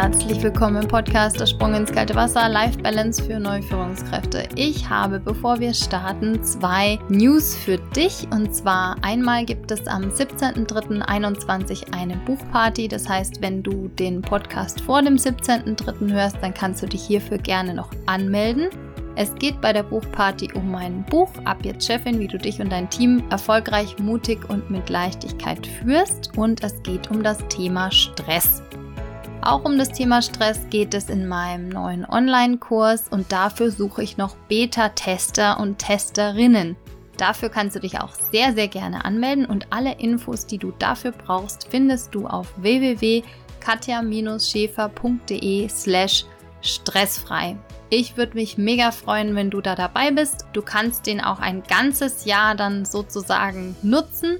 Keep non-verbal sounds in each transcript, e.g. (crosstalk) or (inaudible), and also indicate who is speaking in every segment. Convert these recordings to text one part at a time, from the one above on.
Speaker 1: Herzlich willkommen im Podcast Der Sprung ins kalte Wasser, Life Balance für neue Führungskräfte. Ich habe, bevor wir starten, zwei News für dich. Und zwar einmal gibt es am 17.03.21 eine Buchparty. Das heißt, wenn du den Podcast vor dem 17.03. hörst, dann kannst du dich hierfür gerne noch anmelden. Es geht bei der Buchparty um mein Buch Ab jetzt Chefin, wie du dich und dein Team erfolgreich, mutig und mit Leichtigkeit führst. Und es geht um das Thema Stress. Auch um das Thema Stress geht es in meinem neuen Online-Kurs und dafür suche ich noch Beta-Tester und Testerinnen. Dafür kannst du dich auch sehr, sehr gerne anmelden und alle Infos, die du dafür brauchst, findest du auf www.katja-schäfer.de slash stressfrei. Ich würde mich mega freuen, wenn du da dabei bist. Du kannst den auch ein ganzes Jahr dann sozusagen nutzen.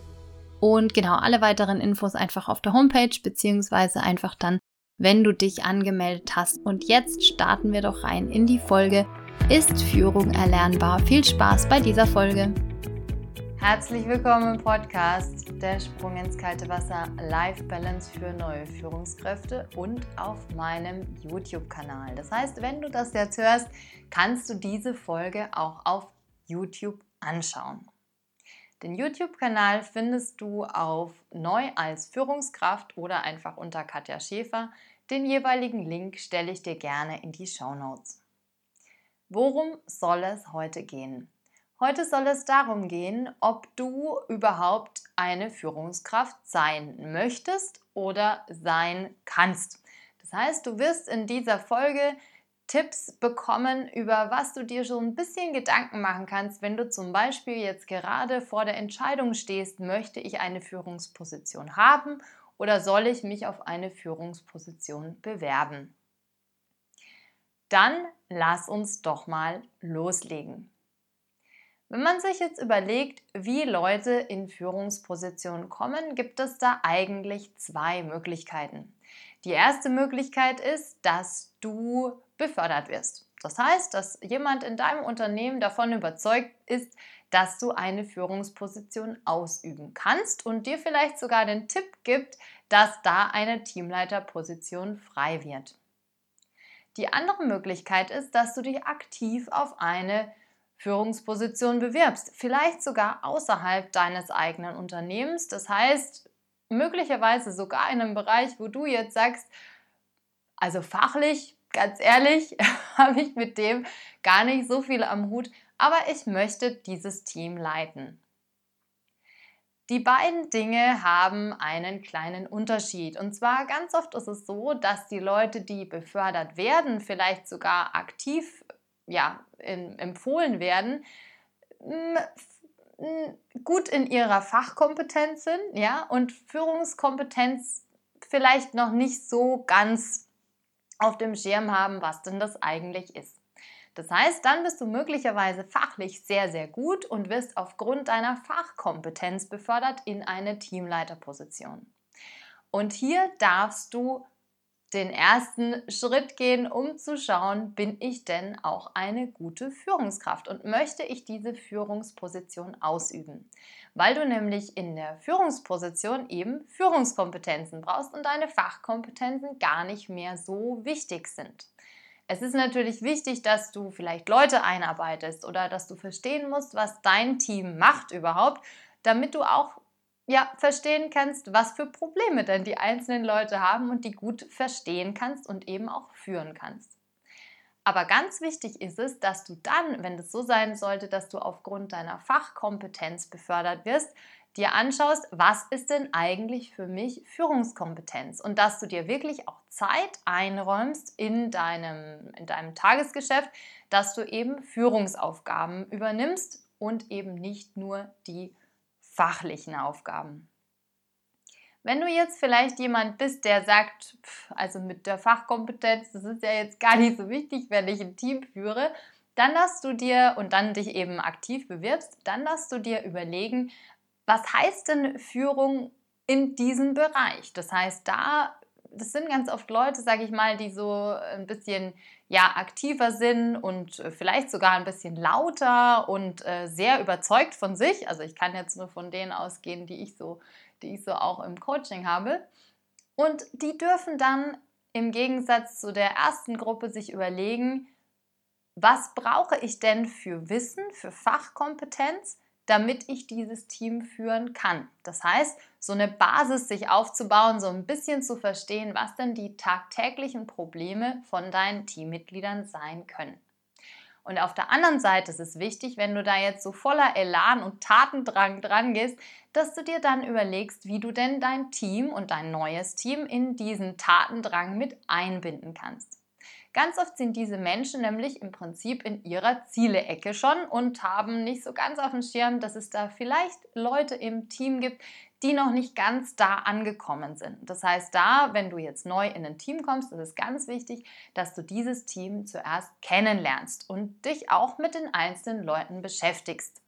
Speaker 1: Und genau, alle weiteren Infos einfach auf der Homepage, beziehungsweise einfach dann wenn du dich angemeldet hast. Und jetzt starten wir doch rein in die Folge. Ist Führung erlernbar? Viel Spaß bei dieser Folge. Herzlich willkommen im Podcast Der Sprung ins kalte Wasser Life Balance für neue Führungskräfte und auf meinem YouTube-Kanal. Das heißt, wenn du das jetzt hörst, kannst du diese Folge auch auf YouTube anschauen. Den YouTube-Kanal findest du auf Neu als Führungskraft oder einfach unter Katja Schäfer. Den jeweiligen Link stelle ich dir gerne in die Show Notes. Worum soll es heute gehen? Heute soll es darum gehen, ob du überhaupt eine Führungskraft sein möchtest oder sein kannst. Das heißt, du wirst in dieser Folge Tipps bekommen, über was du dir schon ein bisschen Gedanken machen kannst, wenn du zum Beispiel jetzt gerade vor der Entscheidung stehst, möchte ich eine Führungsposition haben oder soll ich mich auf eine Führungsposition bewerben? Dann lass uns doch mal loslegen. Wenn man sich jetzt überlegt, wie Leute in Führungspositionen kommen, gibt es da eigentlich zwei Möglichkeiten. Die erste Möglichkeit ist, dass du befördert wirst. Das heißt, dass jemand in deinem Unternehmen davon überzeugt ist, dass du eine Führungsposition ausüben kannst und dir vielleicht sogar den Tipp gibt, dass da eine Teamleiterposition frei wird. Die andere Möglichkeit ist, dass du dich aktiv auf eine Führungsposition bewirbst, vielleicht sogar außerhalb deines eigenen Unternehmens. Das heißt, möglicherweise sogar in einem Bereich, wo du jetzt sagst, also fachlich, ganz ehrlich, (laughs) habe ich mit dem gar nicht so viel am Hut, aber ich möchte dieses Team leiten. Die beiden Dinge haben einen kleinen Unterschied. Und zwar ganz oft ist es so, dass die Leute, die befördert werden, vielleicht sogar aktiv ja, in, empfohlen werden, gut in ihrer Fachkompetenz sind ja, und Führungskompetenz vielleicht noch nicht so ganz auf dem Schirm haben, was denn das eigentlich ist. Das heißt, dann bist du möglicherweise fachlich sehr, sehr gut und wirst aufgrund deiner Fachkompetenz befördert in eine Teamleiterposition. Und hier darfst du den ersten Schritt gehen, um zu schauen, bin ich denn auch eine gute Führungskraft und möchte ich diese Führungsposition ausüben? Weil du nämlich in der Führungsposition eben Führungskompetenzen brauchst und deine Fachkompetenzen gar nicht mehr so wichtig sind. Es ist natürlich wichtig, dass du vielleicht Leute einarbeitest oder dass du verstehen musst, was dein Team macht überhaupt, damit du auch ja, verstehen kannst, was für Probleme denn die einzelnen Leute haben und die gut verstehen kannst und eben auch führen kannst. Aber ganz wichtig ist es, dass du dann, wenn es so sein sollte, dass du aufgrund deiner Fachkompetenz befördert wirst, dir anschaust, was ist denn eigentlich für mich Führungskompetenz und dass du dir wirklich auch Zeit einräumst in deinem, in deinem Tagesgeschäft, dass du eben Führungsaufgaben übernimmst und eben nicht nur die fachlichen Aufgaben. Wenn du jetzt vielleicht jemand bist, der sagt, also mit der Fachkompetenz, das ist ja jetzt gar nicht so wichtig, wenn ich ein Team führe, dann darfst du dir und dann dich eben aktiv bewirbst, dann darfst du dir überlegen, was heißt denn Führung in diesem Bereich? Das heißt, da, das sind ganz oft Leute, sage ich mal, die so ein bisschen ja, aktiver sind und äh, vielleicht sogar ein bisschen lauter und äh, sehr überzeugt von sich. Also ich kann jetzt nur von denen ausgehen, die ich so, die ich so auch im Coaching habe. Und die dürfen dann im Gegensatz zu der ersten Gruppe sich überlegen, was brauche ich denn für Wissen, für Fachkompetenz, damit ich dieses Team führen kann. Das heißt, so eine Basis sich aufzubauen, so ein bisschen zu verstehen, was denn die tagtäglichen Probleme von deinen Teammitgliedern sein können. Und auf der anderen Seite ist es wichtig, wenn du da jetzt so voller Elan und Tatendrang dran gehst, dass du dir dann überlegst, wie du denn dein Team und dein neues Team in diesen Tatendrang mit einbinden kannst. Ganz oft sind diese Menschen nämlich im Prinzip in ihrer Ziele-Ecke schon und haben nicht so ganz auf dem Schirm, dass es da vielleicht Leute im Team gibt, die noch nicht ganz da angekommen sind. Das heißt, da, wenn du jetzt neu in ein Team kommst, ist es ganz wichtig, dass du dieses Team zuerst kennenlernst und dich auch mit den einzelnen Leuten beschäftigst.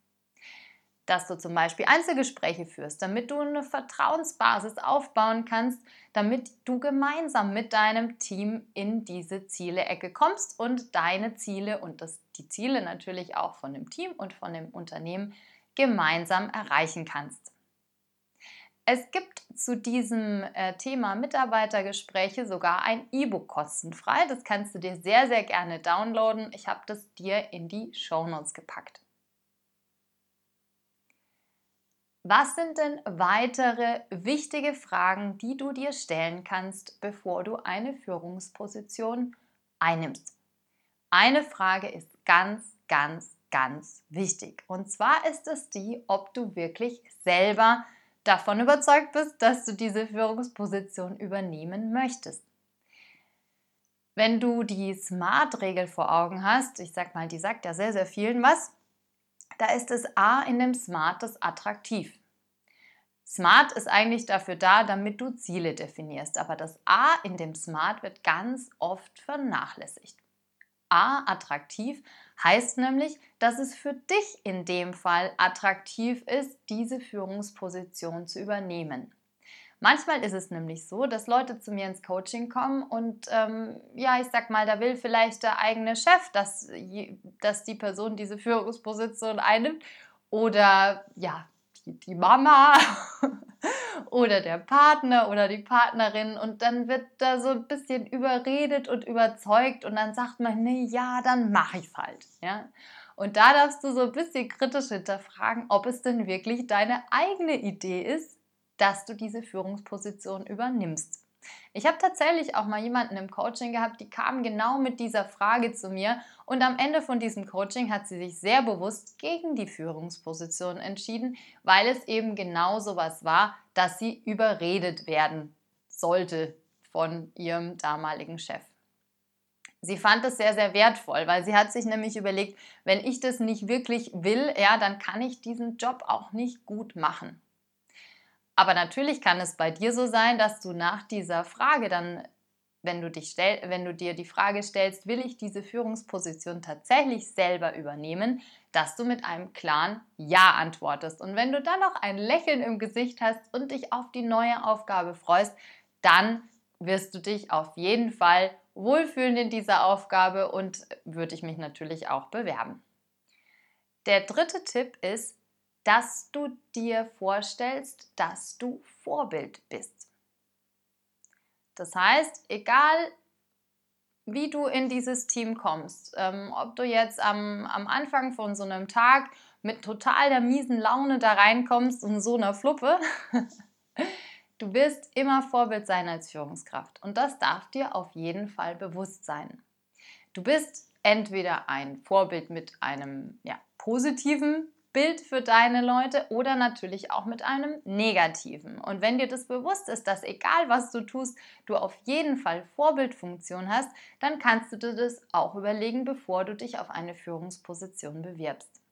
Speaker 1: Dass du zum Beispiel Einzelgespräche führst, damit du eine Vertrauensbasis aufbauen kannst, damit du gemeinsam mit deinem Team in diese Ziele-Ecke kommst und deine Ziele und das, die Ziele natürlich auch von dem Team und von dem Unternehmen gemeinsam erreichen kannst. Es gibt zu diesem äh, Thema Mitarbeitergespräche sogar ein E-Book kostenfrei. Das kannst du dir sehr, sehr gerne downloaden. Ich habe das dir in die Show Notes gepackt. Was sind denn weitere wichtige Fragen, die du dir stellen kannst, bevor du eine Führungsposition einnimmst? Eine Frage ist ganz, ganz, ganz wichtig. Und zwar ist es die, ob du wirklich selber davon überzeugt bist, dass du diese Führungsposition übernehmen möchtest. Wenn du die SMART-Regel vor Augen hast, ich sag mal, die sagt ja sehr, sehr vielen was, da ist das A in dem SMART das attraktiv. SMART ist eigentlich dafür da, damit du Ziele definierst, aber das A in dem SMART wird ganz oft vernachlässigt. A attraktiv heißt nämlich, dass es für dich in dem Fall attraktiv ist, diese Führungsposition zu übernehmen. Manchmal ist es nämlich so, dass Leute zu mir ins Coaching kommen und ähm, ja, ich sag mal, da will vielleicht der eigene Chef, dass, dass die Person diese Führungsposition einnimmt oder ja, die, Mama (laughs) oder der Partner oder die Partnerin und dann wird da so ein bisschen überredet und überzeugt und dann sagt man, nee, ja, dann mache ich es halt. Ja? Und da darfst du so ein bisschen kritisch hinterfragen, ob es denn wirklich deine eigene Idee ist, dass du diese Führungsposition übernimmst. Ich habe tatsächlich auch mal jemanden im Coaching gehabt, die kam genau mit dieser Frage zu mir und am Ende von diesem Coaching hat sie sich sehr bewusst gegen die Führungsposition entschieden, weil es eben genau so was war, dass sie überredet werden sollte von ihrem damaligen Chef. Sie fand es sehr, sehr wertvoll, weil sie hat sich nämlich überlegt, wenn ich das nicht wirklich will, ja, dann kann ich diesen Job auch nicht gut machen. Aber natürlich kann es bei dir so sein, dass du nach dieser Frage dann, wenn du, dich stell, wenn du dir die Frage stellst, will ich diese Führungsposition tatsächlich selber übernehmen, dass du mit einem klaren Ja antwortest. Und wenn du dann noch ein Lächeln im Gesicht hast und dich auf die neue Aufgabe freust, dann wirst du dich auf jeden Fall wohlfühlen in dieser Aufgabe und würde ich mich natürlich auch bewerben. Der dritte Tipp ist, dass du dir vorstellst, dass du Vorbild bist. Das heißt, egal wie du in dieses Team kommst, ähm, ob du jetzt am, am Anfang von so einem Tag mit total der miesen Laune da reinkommst und so einer Fluppe, (laughs) du wirst immer Vorbild sein als Führungskraft. Und das darf dir auf jeden Fall bewusst sein. Du bist entweder ein Vorbild mit einem ja, positiven Bild für deine Leute oder natürlich auch mit einem negativen. Und wenn dir das bewusst ist, dass egal was du tust, du auf jeden Fall Vorbildfunktion hast, dann kannst du dir das auch überlegen, bevor du dich auf eine Führungsposition bewirbst.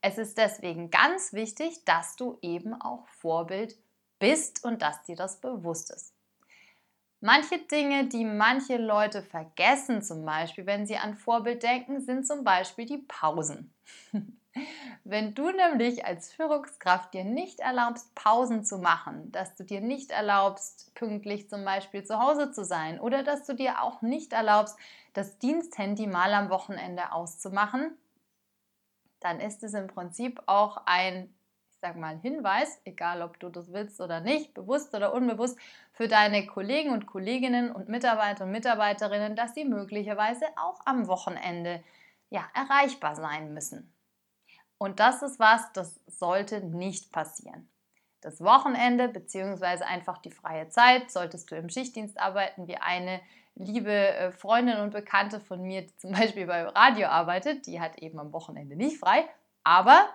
Speaker 1: Es ist deswegen ganz wichtig, dass du eben auch Vorbild bist und dass dir das bewusst ist. Manche Dinge, die manche Leute vergessen, zum Beispiel, wenn sie an Vorbild denken, sind zum Beispiel die Pausen. (laughs) Wenn du nämlich als Führungskraft dir nicht erlaubst, Pausen zu machen, dass du dir nicht erlaubst, pünktlich zum Beispiel zu Hause zu sein oder dass du dir auch nicht erlaubst, das Diensthandy mal am Wochenende auszumachen, dann ist es im Prinzip auch ein, ich sag mal, Hinweis, egal ob du das willst oder nicht, bewusst oder unbewusst, für deine Kollegen und Kolleginnen und Mitarbeiter und Mitarbeiterinnen, dass sie möglicherweise auch am Wochenende ja, erreichbar sein müssen. Und das ist was, das sollte nicht passieren. Das Wochenende bzw. einfach die freie Zeit solltest du im Schichtdienst arbeiten, wie eine liebe äh, Freundin und Bekannte von mir, die zum (laughs) Beispiel beim Radio arbeitet, die hat eben am Wochenende nicht frei, aber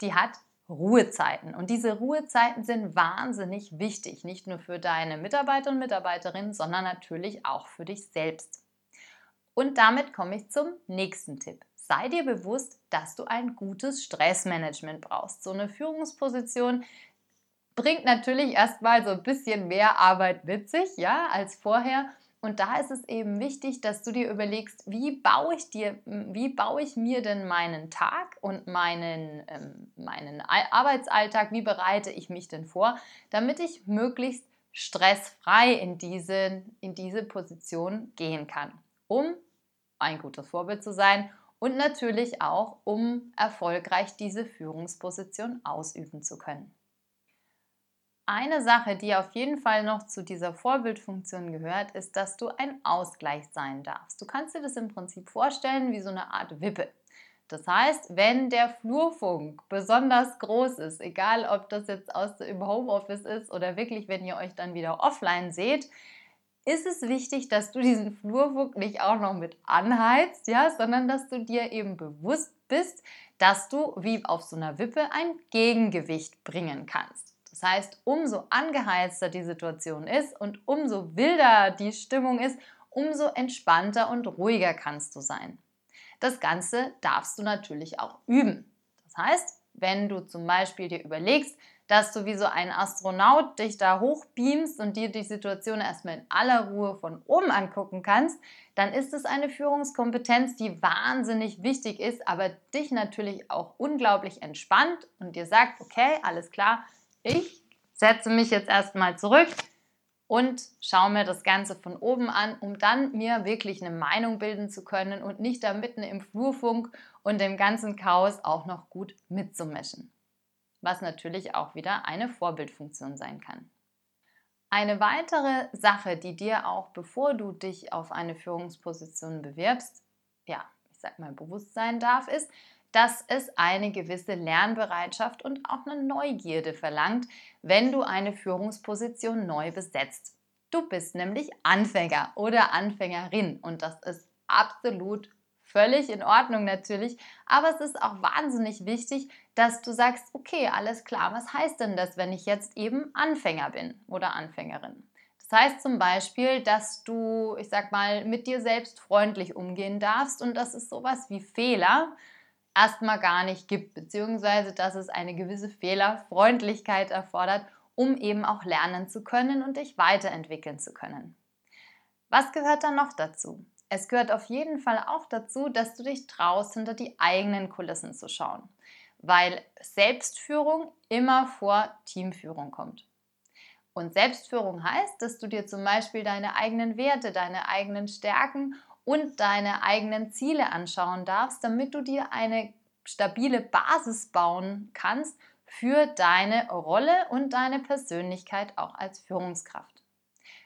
Speaker 1: die hat Ruhezeiten. Und diese Ruhezeiten sind wahnsinnig wichtig, nicht nur für deine Mitarbeiter und Mitarbeiterinnen, sondern natürlich auch für dich selbst. Und damit komme ich zum nächsten Tipp. Sei dir bewusst, dass du ein gutes Stressmanagement brauchst. So eine Führungsposition bringt natürlich erstmal so ein bisschen mehr Arbeit mit sich, ja, als vorher. Und da ist es eben wichtig, dass du dir überlegst, wie baue ich dir, wie baue ich mir denn meinen Tag und meinen, ähm, meinen Arbeitsalltag, wie bereite ich mich denn vor, damit ich möglichst stressfrei in diese, in diese Position gehen kann, um ein gutes Vorbild zu sein und natürlich auch, um erfolgreich diese Führungsposition ausüben zu können. Eine Sache, die auf jeden Fall noch zu dieser Vorbildfunktion gehört, ist, dass du ein Ausgleich sein darfst. Du kannst dir das im Prinzip vorstellen wie so eine Art Wippe. Das heißt, wenn der Flurfunk besonders groß ist, egal ob das jetzt aus im Homeoffice ist oder wirklich, wenn ihr euch dann wieder offline seht, ist es wichtig, dass du diesen Flurfunk nicht auch noch mit anheizt, ja, sondern dass du dir eben bewusst bist, dass du wie auf so einer Wippe ein Gegengewicht bringen kannst. Das heißt, umso angeheizter die Situation ist und umso wilder die Stimmung ist, umso entspannter und ruhiger kannst du sein. Das Ganze darfst du natürlich auch üben. Das heißt, wenn du zum Beispiel dir überlegst, dass du wie so ein Astronaut dich da hochbeamst und dir die Situation erstmal in aller Ruhe von oben angucken kannst, dann ist es eine Führungskompetenz, die wahnsinnig wichtig ist, aber dich natürlich auch unglaublich entspannt und dir sagt, okay, alles klar, ich setze mich jetzt erstmal zurück und schaue mir das Ganze von oben an, um dann mir wirklich eine Meinung bilden zu können und nicht da mitten im Flurfunk und dem ganzen Chaos auch noch gut mitzumischen. Was natürlich auch wieder eine Vorbildfunktion sein kann. Eine weitere Sache, die dir auch bevor du dich auf eine Führungsposition bewirbst, ja, ich sag mal bewusst sein darf, ist, dass es eine gewisse Lernbereitschaft und auch eine Neugierde verlangt, wenn du eine Führungsposition neu besetzt. Du bist nämlich Anfänger oder Anfängerin und das ist absolut völlig in Ordnung natürlich, aber es ist auch wahnsinnig wichtig, dass du sagst, okay, alles klar, was heißt denn das, wenn ich jetzt eben Anfänger bin oder Anfängerin? Das heißt zum Beispiel, dass du, ich sag mal, mit dir selbst freundlich umgehen darfst und das ist sowas wie Fehler erstmal gar nicht gibt, beziehungsweise dass es eine gewisse Fehlerfreundlichkeit erfordert, um eben auch lernen zu können und dich weiterentwickeln zu können. Was gehört dann noch dazu? Es gehört auf jeden Fall auch dazu, dass du dich traust, hinter die eigenen Kulissen zu schauen, weil Selbstführung immer vor Teamführung kommt. Und Selbstführung heißt, dass du dir zum Beispiel deine eigenen Werte, deine eigenen Stärken und deine eigenen Ziele anschauen darfst, damit du dir eine stabile Basis bauen kannst für deine Rolle und deine Persönlichkeit auch als Führungskraft.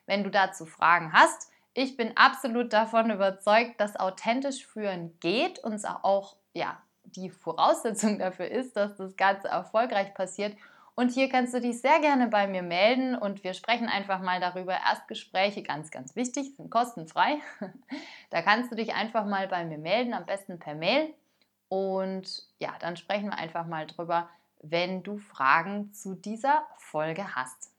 Speaker 1: Wenn du dazu Fragen hast, ich bin absolut davon überzeugt, dass authentisch führen geht und auch ja, die Voraussetzung dafür ist, dass das Ganze erfolgreich passiert und hier kannst du dich sehr gerne bei mir melden und wir sprechen einfach mal darüber. Erstgespräche, ganz, ganz wichtig, sind kostenfrei. (laughs) Da kannst du dich einfach mal bei mir melden, am besten per Mail. Und ja, dann sprechen wir einfach mal drüber, wenn du Fragen zu dieser Folge hast.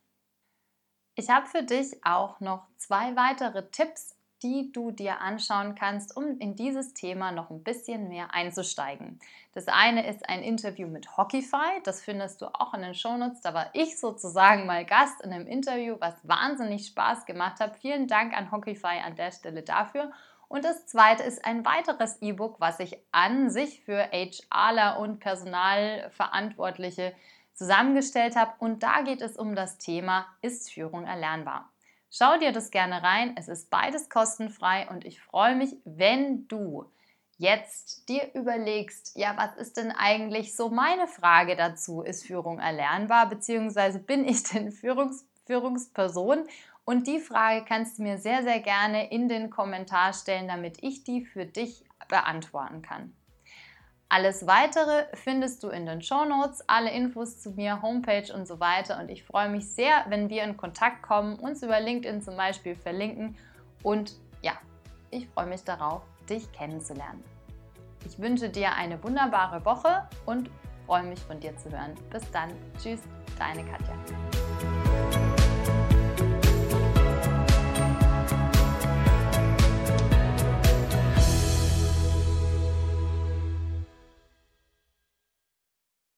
Speaker 1: Ich habe für dich auch noch zwei weitere Tipps die du dir anschauen kannst, um in dieses Thema noch ein bisschen mehr einzusteigen. Das eine ist ein Interview mit Hockeyfy, das findest du auch in den Shownotes. Da war ich sozusagen mal Gast in einem Interview, was wahnsinnig Spaß gemacht hat. Vielen Dank an Hockeyfy an der Stelle dafür. Und das zweite ist ein weiteres E-Book, was ich an sich für HRler und Personalverantwortliche zusammengestellt habe. Und da geht es um das Thema, ist Führung erlernbar? Schau dir das gerne rein. Es ist beides kostenfrei und ich freue mich, wenn du jetzt dir überlegst, ja, was ist denn eigentlich so meine Frage dazu? Ist Führung erlernbar, beziehungsweise bin ich denn Führungs Führungsperson? Und die Frage kannst du mir sehr, sehr gerne in den Kommentar stellen, damit ich die für dich beantworten kann. Alles weitere findest du in den Show Notes, alle Infos zu mir, Homepage und so weiter. Und ich freue mich sehr, wenn wir in Kontakt kommen, uns über LinkedIn zum Beispiel verlinken. Und ja, ich freue mich darauf, dich kennenzulernen. Ich wünsche dir eine wunderbare Woche und freue mich von dir zu hören. Bis dann. Tschüss, deine Katja.